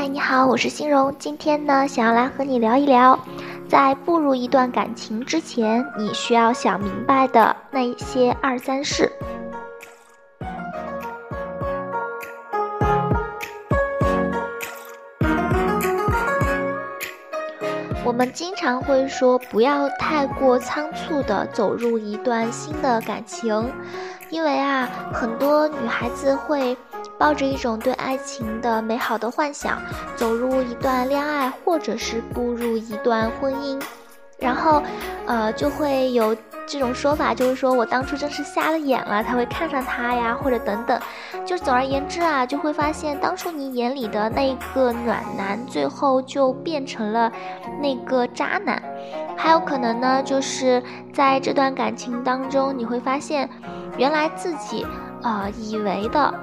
嗨，你好，我是欣荣。今天呢，想要来和你聊一聊，在步入一段感情之前，你需要想明白的那些二三事。我们经常会说，不要太过仓促的走入一段新的感情，因为啊，很多女孩子会。抱着一种对爱情的美好的幻想，走入一段恋爱，或者是步入一段婚姻，然后，呃，就会有这种说法，就是说我当初真是瞎了眼了，才会看上他呀，或者等等。就总而言之啊，就会发现当初你眼里的那个暖男，最后就变成了那个渣男。还有可能呢，就是在这段感情当中，你会发现，原来自己，呃，以为的。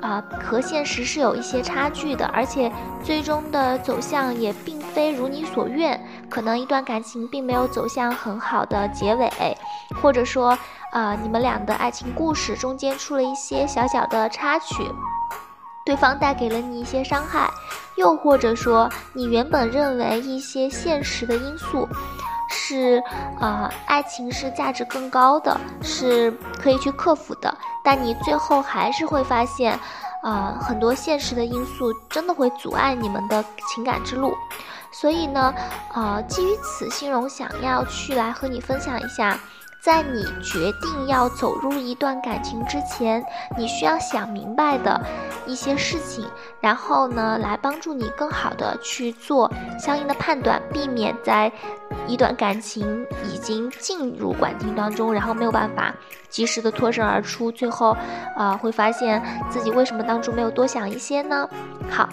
啊，和现实是有一些差距的，而且最终的走向也并非如你所愿，可能一段感情并没有走向很好的结尾，或者说，呃，你们俩的爱情故事中间出了一些小小的插曲，对方带给了你一些伤害，又或者说，你原本认为一些现实的因素。是，呃，爱情是价值更高的，是可以去克服的。但你最后还是会发现，呃，很多现实的因素真的会阻碍你们的情感之路。所以呢，呃，基于此，心荣想要去来和你分享一下。在你决定要走入一段感情之前，你需要想明白的一些事情，然后呢，来帮助你更好的去做相应的判断，避免在一段感情已经进入感情当中，然后没有办法及时的脱身而出，最后，呃，会发现自己为什么当初没有多想一些呢？好，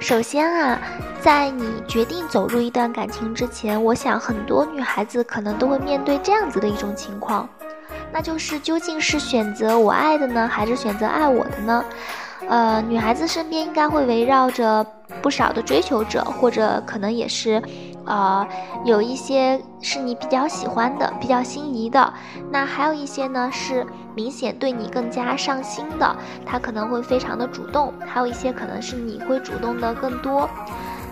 首先啊。在你决定走入一段感情之前，我想很多女孩子可能都会面对这样子的一种情况，那就是究竟是选择我爱的呢，还是选择爱我的呢？呃，女孩子身边应该会围绕着不少的追求者，或者可能也是，呃，有一些是你比较喜欢的、比较心仪的，那还有一些呢是明显对你更加上心的，他可能会非常的主动，还有一些可能是你会主动的更多。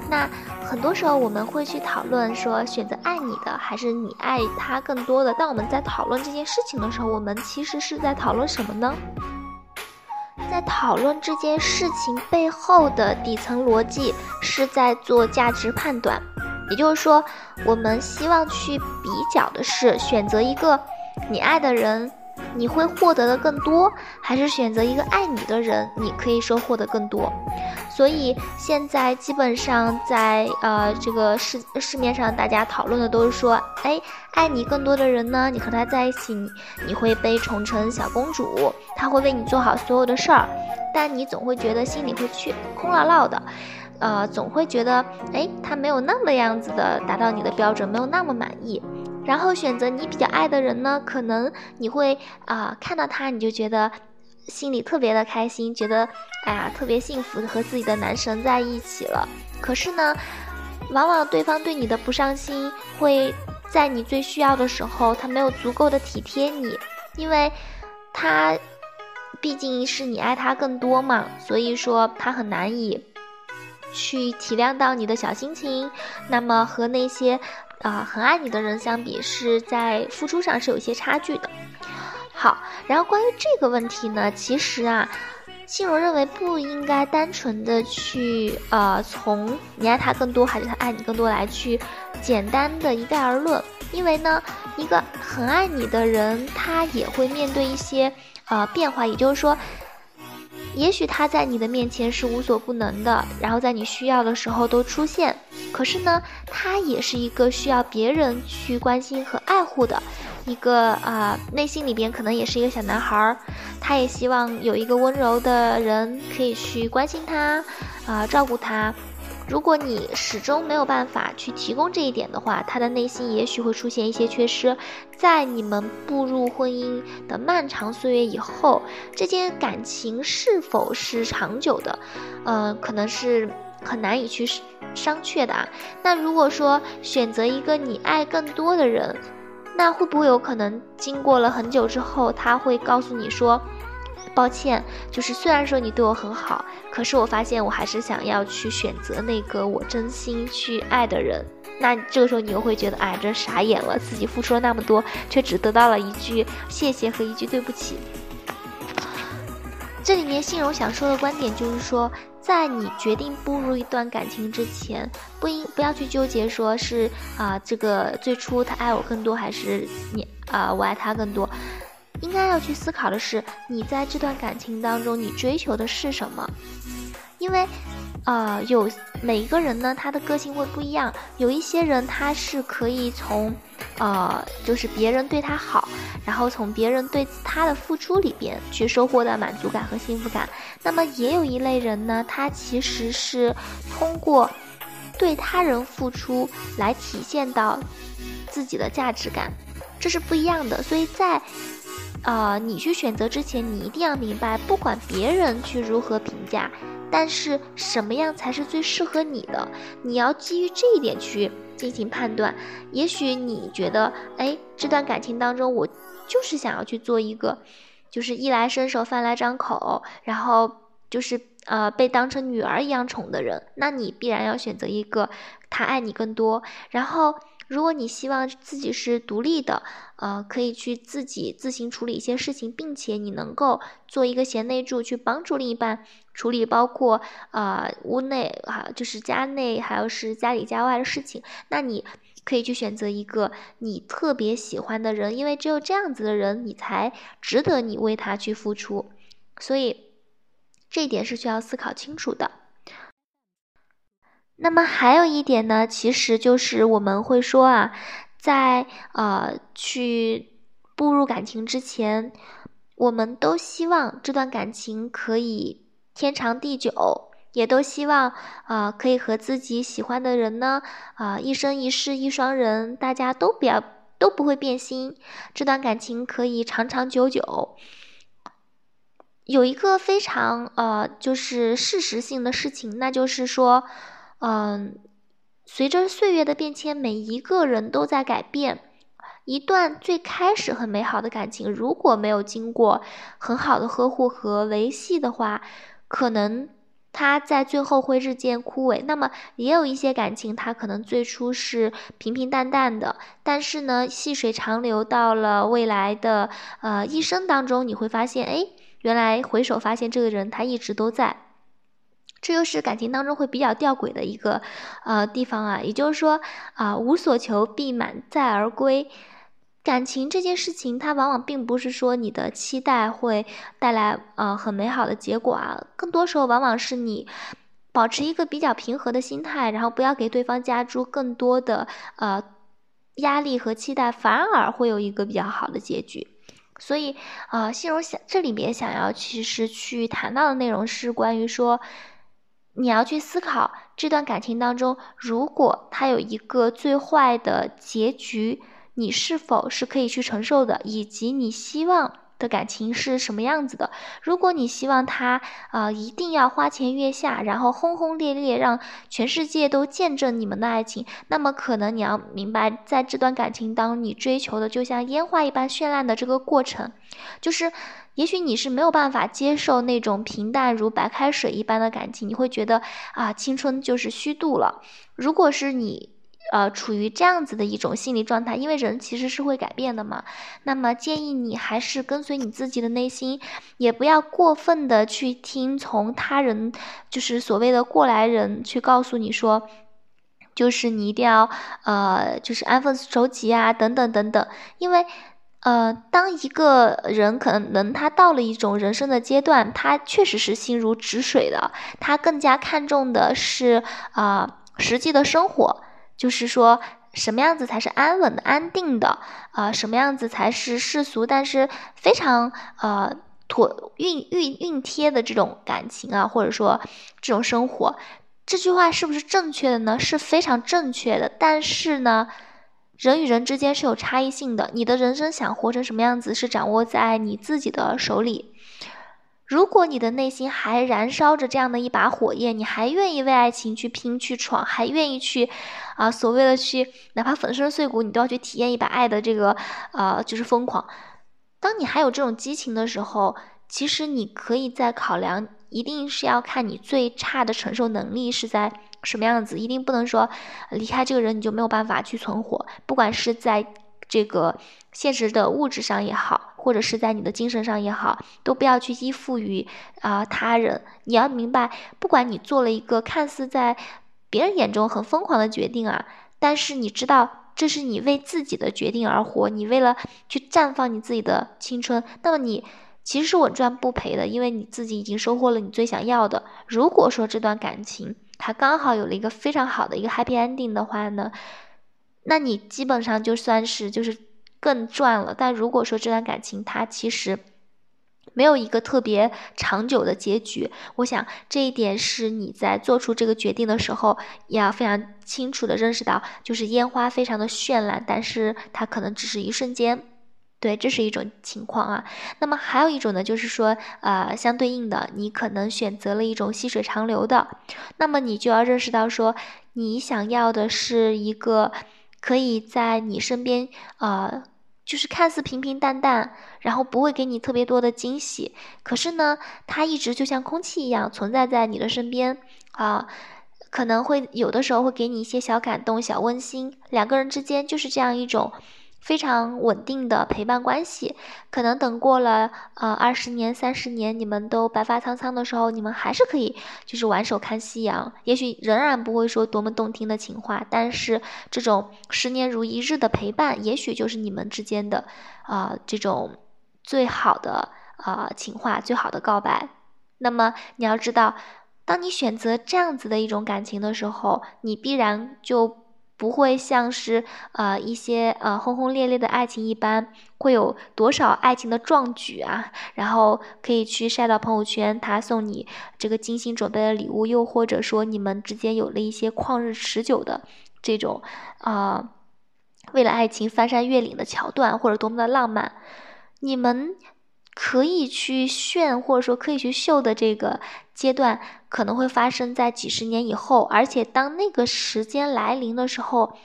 那很多时候我们会去讨论说，选择爱你的还是你爱他更多的。当我们在讨论这件事情的时候，我们其实是在讨论什么呢？在讨论这件事情背后的底层逻辑，是在做价值判断。也就是说，我们希望去比较的是，选择一个你爱的人。你会获得的更多，还是选择一个爱你的人？你可以说获得更多。所以现在基本上在呃这个市市面上，大家讨论的都是说，哎，爱你更多的人呢，你和他在一起，你你会被宠成小公主，他会为你做好所有的事儿，但你总会觉得心里会去空落落的，呃，总会觉得，哎，他没有那么样子的达到你的标准，没有那么满意。然后选择你比较爱的人呢，可能你会啊看到他你就觉得心里特别的开心，觉得哎呀特别幸福和自己的男神在一起了。可是呢，往往对方对你的不上心，会在你最需要的时候，他没有足够的体贴你，因为他毕竟是你爱他更多嘛，所以说他很难以去体谅到你的小心情。那么和那些。啊，很爱你的人相比，是在付出上是有一些差距的。好，然后关于这个问题呢，其实啊，心荣认为不应该单纯的去呃从你爱他更多还是他爱你更多来去简单的一概而论，因为呢，一个很爱你的人，他也会面对一些呃变化，也就是说。也许他在你的面前是无所不能的，然后在你需要的时候都出现。可是呢，他也是一个需要别人去关心和爱护的一个啊，内心里边可能也是一个小男孩儿，他也希望有一个温柔的人可以去关心他，啊，照顾他。如果你始终没有办法去提供这一点的话，他的内心也许会出现一些缺失。在你们步入婚姻的漫长岁月以后，这件感情是否是长久的，呃，可能是很难以去商榷的啊。那如果说选择一个你爱更多的人，那会不会有可能经过了很久之后，他会告诉你说，抱歉，就是虽然说你对我很好，可是我发现我还是想要去选择那个我真心去爱的人。那这个时候你又会觉得，哎，这傻眼了，自己付出了那么多，却只得到了一句谢谢和一句对不起。这里面信荣想说的观点就是说，在你决定步入一段感情之前，不应不要去纠结说是啊，这个最初他爱我更多，还是你啊我爱他更多。应该要去思考的是，你在这段感情当中，你追求的是什么？因为，呃，有每一个人呢，他的个性会不一样。有一些人他是可以从，呃，就是别人对他好，然后从别人对他的付出里边去收获到满足感和幸福感。那么也有一类人呢，他其实是通过对他人付出来体现到自己的价值感，这是不一样的。所以在呃，你去选择之前，你一定要明白，不管别人去如何评价，但是什么样才是最适合你的，你要基于这一点去进行判断。也许你觉得，哎，这段感情当中，我就是想要去做一个，就是衣来伸手、饭来张口，然后就是呃被当成女儿一样宠的人，那你必然要选择一个他爱你更多，然后。如果你希望自己是独立的，呃，可以去自己自行处理一些事情，并且你能够做一个贤内助，去帮助另一半处理包括呃屋内哈，就是家内还有是家里家外的事情，那你可以去选择一个你特别喜欢的人，因为只有这样子的人，你才值得你为他去付出，所以这一点是需要思考清楚的。那么还有一点呢，其实就是我们会说啊，在呃去步入感情之前，我们都希望这段感情可以天长地久，也都希望啊可以和自己喜欢的人呢啊一生一世一双人，大家都不要都不会变心，这段感情可以长长久久。有一个非常呃就是事实性的事情，那就是说。嗯，随着岁月的变迁，每一个人都在改变。一段最开始很美好的感情，如果没有经过很好的呵护和维系的话，可能它在最后会日渐枯萎。那么，也有一些感情，它可能最初是平平淡淡的，但是呢，细水长流到了未来的呃一生当中，你会发现，哎，原来回首发现这个人他一直都在。这又是感情当中会比较吊诡的一个呃地方啊，也就是说啊，无所求必满载而归。感情这件事情，它往往并不是说你的期待会带来呃很美好的结果啊，更多时候往往是你保持一个比较平和的心态，然后不要给对方加诸更多的呃压力和期待，反而会有一个比较好的结局。所以啊，心荣想这里面想要其实去谈到的内容是关于说。你要去思考这段感情当中，如果它有一个最坏的结局，你是否是可以去承受的，以及你希望的感情是什么样子的？如果你希望他呃一定要花前月下，然后轰轰烈烈，让全世界都见证你们的爱情，那么可能你要明白，在这段感情当中，你追求的就像烟花一般绚烂的这个过程，就是。也许你是没有办法接受那种平淡如白开水一般的感情，你会觉得啊，青春就是虚度了。如果是你，呃，处于这样子的一种心理状态，因为人其实是会改变的嘛，那么建议你还是跟随你自己的内心，也不要过分的去听从他人，就是所谓的过来人去告诉你说，就是你一定要呃，就是安分守己啊，等等等等，因为。呃，当一个人可能他到了一种人生的阶段，他确实是心如止水的，他更加看重的是啊实际的生活，就是说什么样子才是安稳的、安定的啊，什么样子才是世俗但是非常呃妥熨熨熨贴的这种感情啊，或者说这种生活，这句话是不是正确的呢？是非常正确的，但是呢？人与人之间是有差异性的，你的人生想活成什么样子，是掌握在你自己的手里。如果你的内心还燃烧着这样的一把火焰，你还愿意为爱情去拼去闯，还愿意去，啊，所谓的去，哪怕粉身碎骨，你都要去体验一把爱的这个，呃，就是疯狂。当你还有这种激情的时候，其实你可以在考量，一定是要看你最差的承受能力是在什么样子，一定不能说离开这个人你就没有办法去存活，不管是在这个现实的物质上也好，或者是在你的精神上也好，都不要去依附于啊他人。你要明白，不管你做了一个看似在别人眼中很疯狂的决定啊，但是你知道这是你为自己的决定而活，你为了去绽放你自己的青春，那么你。其实是稳赚不赔的，因为你自己已经收获了你最想要的。如果说这段感情它刚好有了一个非常好的一个 happy ending 的话呢，那你基本上就算是就是更赚了。但如果说这段感情它其实没有一个特别长久的结局，我想这一点是你在做出这个决定的时候要非常清楚的认识到，就是烟花非常的绚烂，但是它可能只是一瞬间。对，这是一种情况啊。那么还有一种呢，就是说，呃，相对应的，你可能选择了一种细水长流的，那么你就要认识到说，你想要的是一个可以在你身边，呃，就是看似平平淡淡，然后不会给你特别多的惊喜，可是呢，他一直就像空气一样存在在你的身边啊，可能会有的时候会给你一些小感动、小温馨，两个人之间就是这样一种。非常稳定的陪伴关系，可能等过了呃二十年、三十年，你们都白发苍苍的时候，你们还是可以就是挽手看夕阳。也许仍然不会说多么动听的情话，但是这种十年如一日的陪伴，也许就是你们之间的啊这种最好的啊情话、最好的告白。那么你要知道，当你选择这样子的一种感情的时候，你必然就。不会像是呃一些呃轰轰烈烈的爱情一般，会有多少爱情的壮举啊？然后可以去晒到朋友圈，他送你这个精心准备的礼物，又或者说你们之间有了一些旷日持久的这种啊，为了爱情翻山越岭的桥段，或者多么的浪漫，你们。可以去炫，或者说可以去秀的这个阶段，可能会发生在几十年以后。而且当那个时间来临的时候，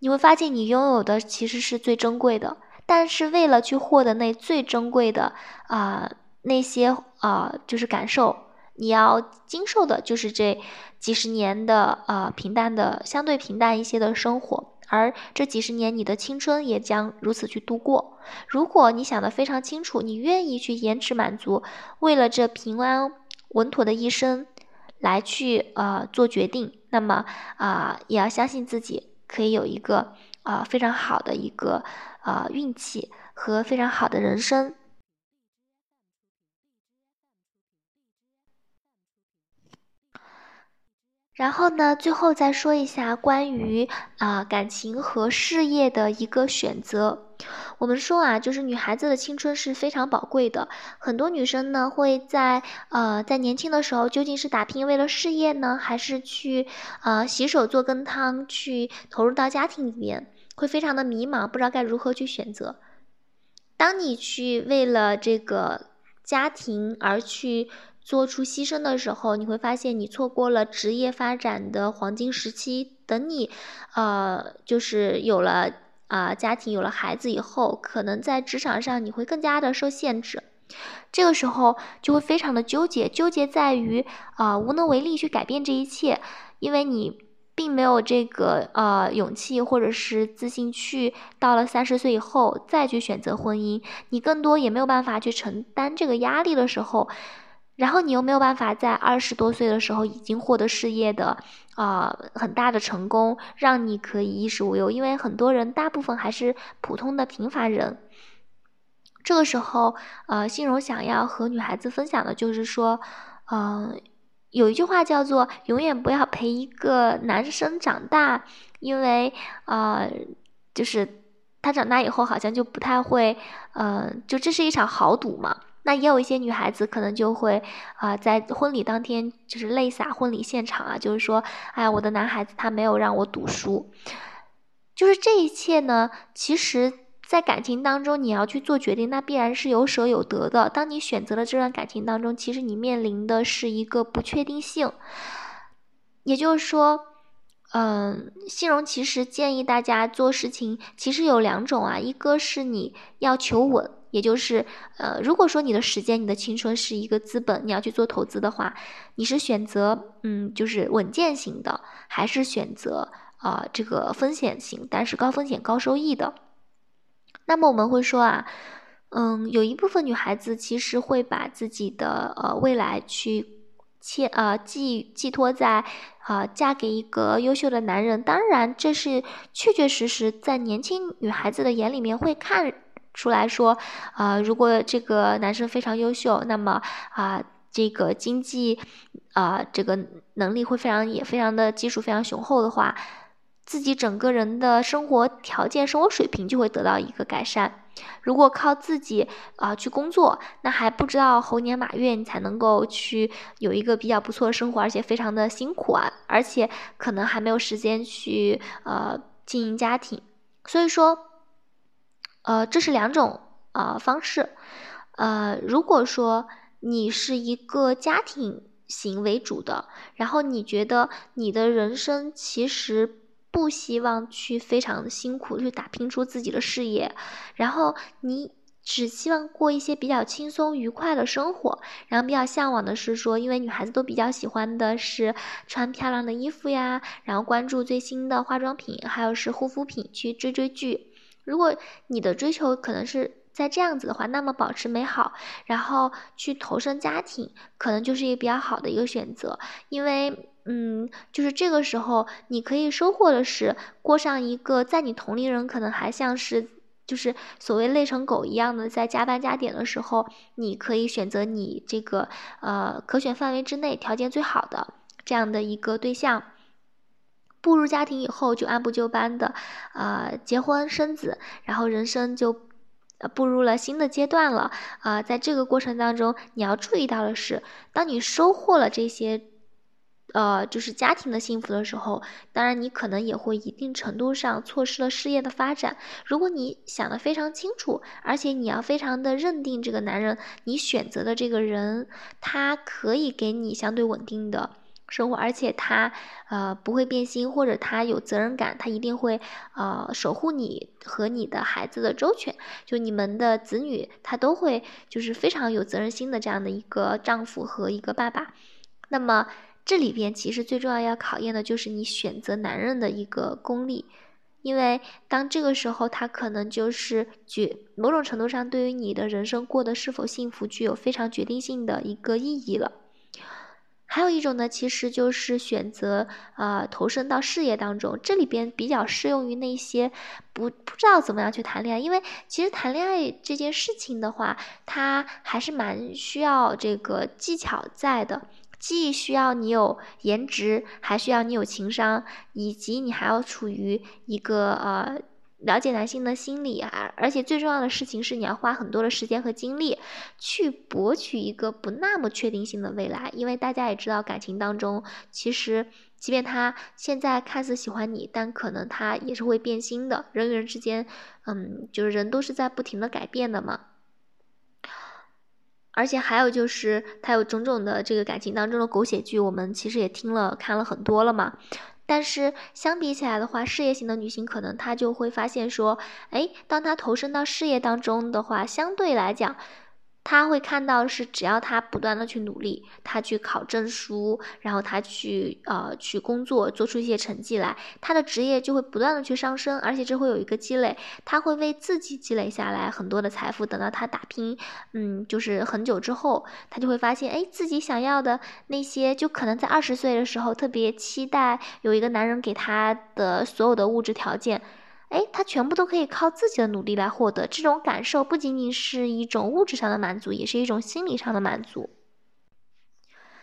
你会发现你拥有的其实是最珍贵的。但是为了去获得那最珍贵的啊那些啊就是感受，你要经受的就是这几十年的啊平淡的相对平淡一些的生活。而这几十年，你的青春也将如此去度过。如果你想得非常清楚，你愿意去延迟满足，为了这平安稳妥的一生来去呃做决定，那么啊，也要相信自己可以有一个啊非常好的一个啊运气和非常好的人生。然后呢，最后再说一下关于啊感情和事业的一个选择。我们说啊，就是女孩子的青春是非常宝贵的，很多女生呢会在呃在年轻的时候，究竟是打拼为了事业呢，还是去呃洗手做羹汤，去投入到家庭里面，会非常的迷茫，不知道该如何去选择。当你去为了这个家庭而去。做出牺牲的时候，你会发现你错过了职业发展的黄金时期。等你，呃，就是有了啊家庭，有了孩子以后，可能在职场上你会更加的受限制。这个时候就会非常的纠结，纠结在于啊无能为力去改变这一切，因为你并没有这个呃勇气或者是自信去到了三十岁以后再去选择婚姻，你更多也没有办法去承担这个压力的时候。然后你又没有办法在二十多岁的时候已经获得事业的啊很大的成功，让你可以衣食无忧，因为很多人大部分还是普通的平凡人。这个时候，呃，欣荣想要和女孩子分享的就是说，嗯，有一句话叫做“永远不要陪一个男生长大”，因为啊，就是他长大以后好像就不太会，嗯，就这是一场豪赌嘛。那也有一些女孩子可能就会啊，在婚礼当天就是泪洒婚礼现场啊，就是说，哎呀，我的男孩子他没有让我赌输，就是这一切呢，其实，在感情当中你要去做决定，那必然是有舍有得的。当你选择了这段感情当中，其实你面临的是一个不确定性，也就是说，嗯，信荣其实建议大家做事情，其实有两种啊，一个是你要求稳，也就是呃，如果说你的时间、你的青春是一个资本，你要去做投资的话，你是选择嗯，就是稳健型的，还是选择啊这个风险型，但是高风险高收益的？那么我们会说啊，嗯，有一部分女孩子其实会把自己的呃未来去。切呃寄寄托在啊嫁给一个优秀的男人，当然这是确确实实在年轻女孩子的眼里面会看出来说，啊如果这个男生非常优秀，那么啊这个经济啊这个能力会非常也非常的基础非常雄厚的话，自己整个人的生活条件生活水平就会得到一个改善。如果靠自己啊去工作，那还不知道猴年马月你才能够去有一个比较不错的生活，而且非常的辛苦啊，而且可能还没有时间去呃经营家庭。所以说，呃，这是两种啊方式。呃，如果说你是一个家庭型为主的，然后你觉得你的人生其实。不希望去非常辛苦去打拼出自己的事业，然后你只希望过一些比较轻松愉快的生活，然后比较向往的是说，因为女孩子都比较喜欢的是穿漂亮的衣服呀，然后关注最新的化妆品，还有是护肤品，去追追剧。如果你的追求可能是在这样子的话，那么保持美好，然后去投身家庭，可能就是一个比较好的一个选择，因为。嗯，就是这个时候，你可以收获的是过上一个在你同龄人可能还像是就是所谓累成狗一样的在加班加点的时候，你可以选择你这个呃可选范围之内条件最好的这样的一个对象。步入家庭以后，就按部就班的呃结婚生子，然后人生就步入了新的阶段了啊。在这个过程当中，你要注意到的是，当你收获了这些。呃，就是家庭的幸福的时候，当然你可能也会一定程度上错失了事业的发展。如果你想的非常清楚，而且你要非常的认定这个男人，你选择的这个人，他可以给你相对稳定的生活，而且他呃不会变心，或者他有责任感，他一定会呃守护你和你的孩子的周全，就你们的子女，他都会就是非常有责任心的这样的一个丈夫和一个爸爸，那么。这里边其实最重要要考验的就是你选择男人的一个功力，因为当这个时候他可能就是决某种程度上对于你的人生过得是否幸福具有非常决定性的一个意义了。还有一种呢，其实就是选择呃投身到事业当中，这里边比较适用于那些不不知道怎么样去谈恋爱，因为其实谈恋爱这件事情的话，它还是蛮需要这个技巧在的。既需要你有颜值，还需要你有情商，以及你还要处于一个呃了解男性的心理啊，而且最重要的事情是你要花很多的时间和精力去博取一个不那么确定性的未来，因为大家也知道感情当中，其实即便他现在看似喜欢你，但可能他也是会变心的，人与人之间，嗯，就是人都是在不停的改变的嘛。而且还有就是，他有种种的这个感情当中的狗血剧，我们其实也听了看了很多了嘛。但是相比起来的话，事业型的女性可能她就会发现说，哎，当她投身到事业当中的话，相对来讲。他会看到是，只要他不断的去努力，他去考证书，然后他去呃去工作，做出一些成绩来，他的职业就会不断的去上升，而且这会有一个积累，他会为自己积累下来很多的财富。等到他打拼，嗯，就是很久之后，他就会发现，哎，自己想要的那些，就可能在二十岁的时候特别期待有一个男人给他的所有的物质条件。哎，他全部都可以靠自己的努力来获得，这种感受不仅仅是一种物质上的满足，也是一种心理上的满足。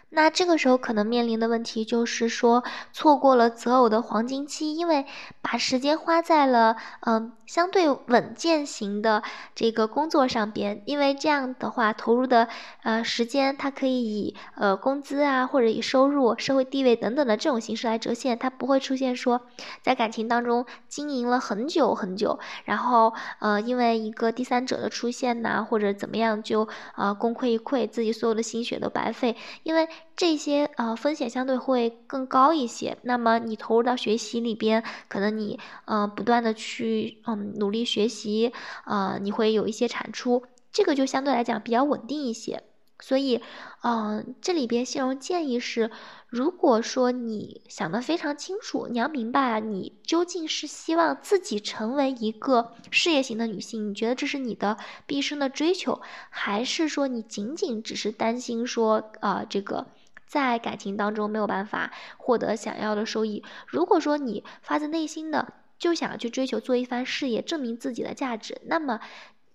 那这个时候可能面临的问题就是说，错过了择偶的黄金期，因为把时间花在了嗯相对稳健型的这个工作上边，因为这样的话投入的呃时间，它可以以呃工资啊或者以收入、社会地位等等的这种形式来折现，它不会出现说在感情当中经营了很久很久，然后呃因为一个第三者的出现呐或者怎么样就呃功亏一篑，自己所有的心血都白费，因为。这些呃风险相对会更高一些。那么你投入到学习里边，可能你呃不断的去嗯努力学习，呃你会有一些产出，这个就相对来讲比较稳定一些。所以，嗯，这里边信荣建议是，如果说你想的非常清楚，你要明白，你究竟是希望自己成为一个事业型的女性，你觉得这是你的毕生的追求，还是说你仅仅只是担心说，呃，这个在感情当中没有办法获得想要的收益？如果说你发自内心的就想要去追求做一番事业，证明自己的价值，那么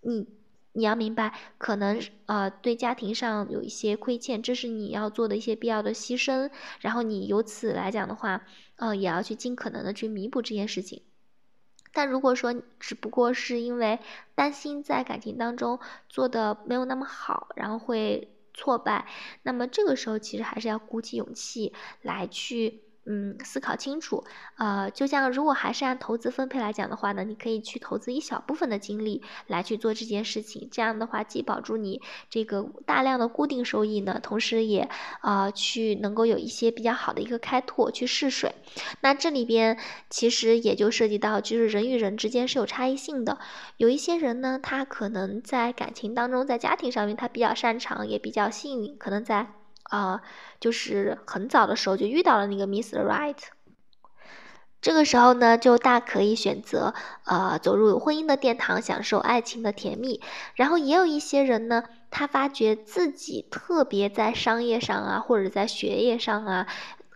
你。你要明白，可能呃对家庭上有一些亏欠，这是你要做的一些必要的牺牲。然后你由此来讲的话，呃也要去尽可能的去弥补这件事情。但如果说只不过是因为担心在感情当中做的没有那么好，然后会挫败，那么这个时候其实还是要鼓起勇气来去。嗯，思考清楚，呃，就像如果还是按投资分配来讲的话呢，你可以去投资一小部分的精力来去做这件事情，这样的话既保住你这个大量的固定收益呢，同时也啊去能够有一些比较好的一个开拓去试水。那这里边其实也就涉及到，就是人与人之间是有差异性的，有一些人呢，他可能在感情当中，在家庭上面他比较擅长，也比较幸运，可能在。啊，就是很早的时候就遇到了那个 Miss Right，这个时候呢，就大可以选择呃走入婚姻的殿堂，享受爱情的甜蜜。然后也有一些人呢，他发觉自己特别在商业上啊，或者在学业上啊，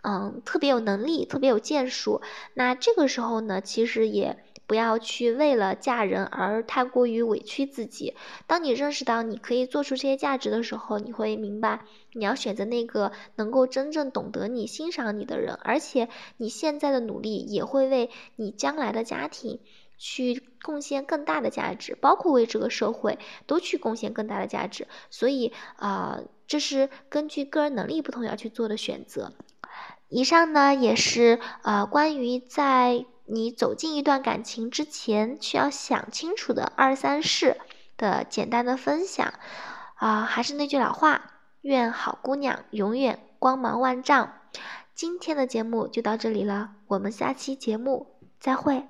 嗯，特别有能力，特别有建树。那这个时候呢，其实也。不要去为了嫁人而太过于委屈自己。当你认识到你可以做出这些价值的时候，你会明白，你要选择那个能够真正懂得你、欣赏你的人，而且你现在的努力也会为你将来的家庭去贡献更大的价值，包括为这个社会都去贡献更大的价值。所以啊，这是根据个人能力不同要去做的选择。以上呢，也是呃关于在。你走进一段感情之前，需要想清楚的二三事的简单的分享，啊，还是那句老话，愿好姑娘永远光芒万丈。今天的节目就到这里了，我们下期节目再会。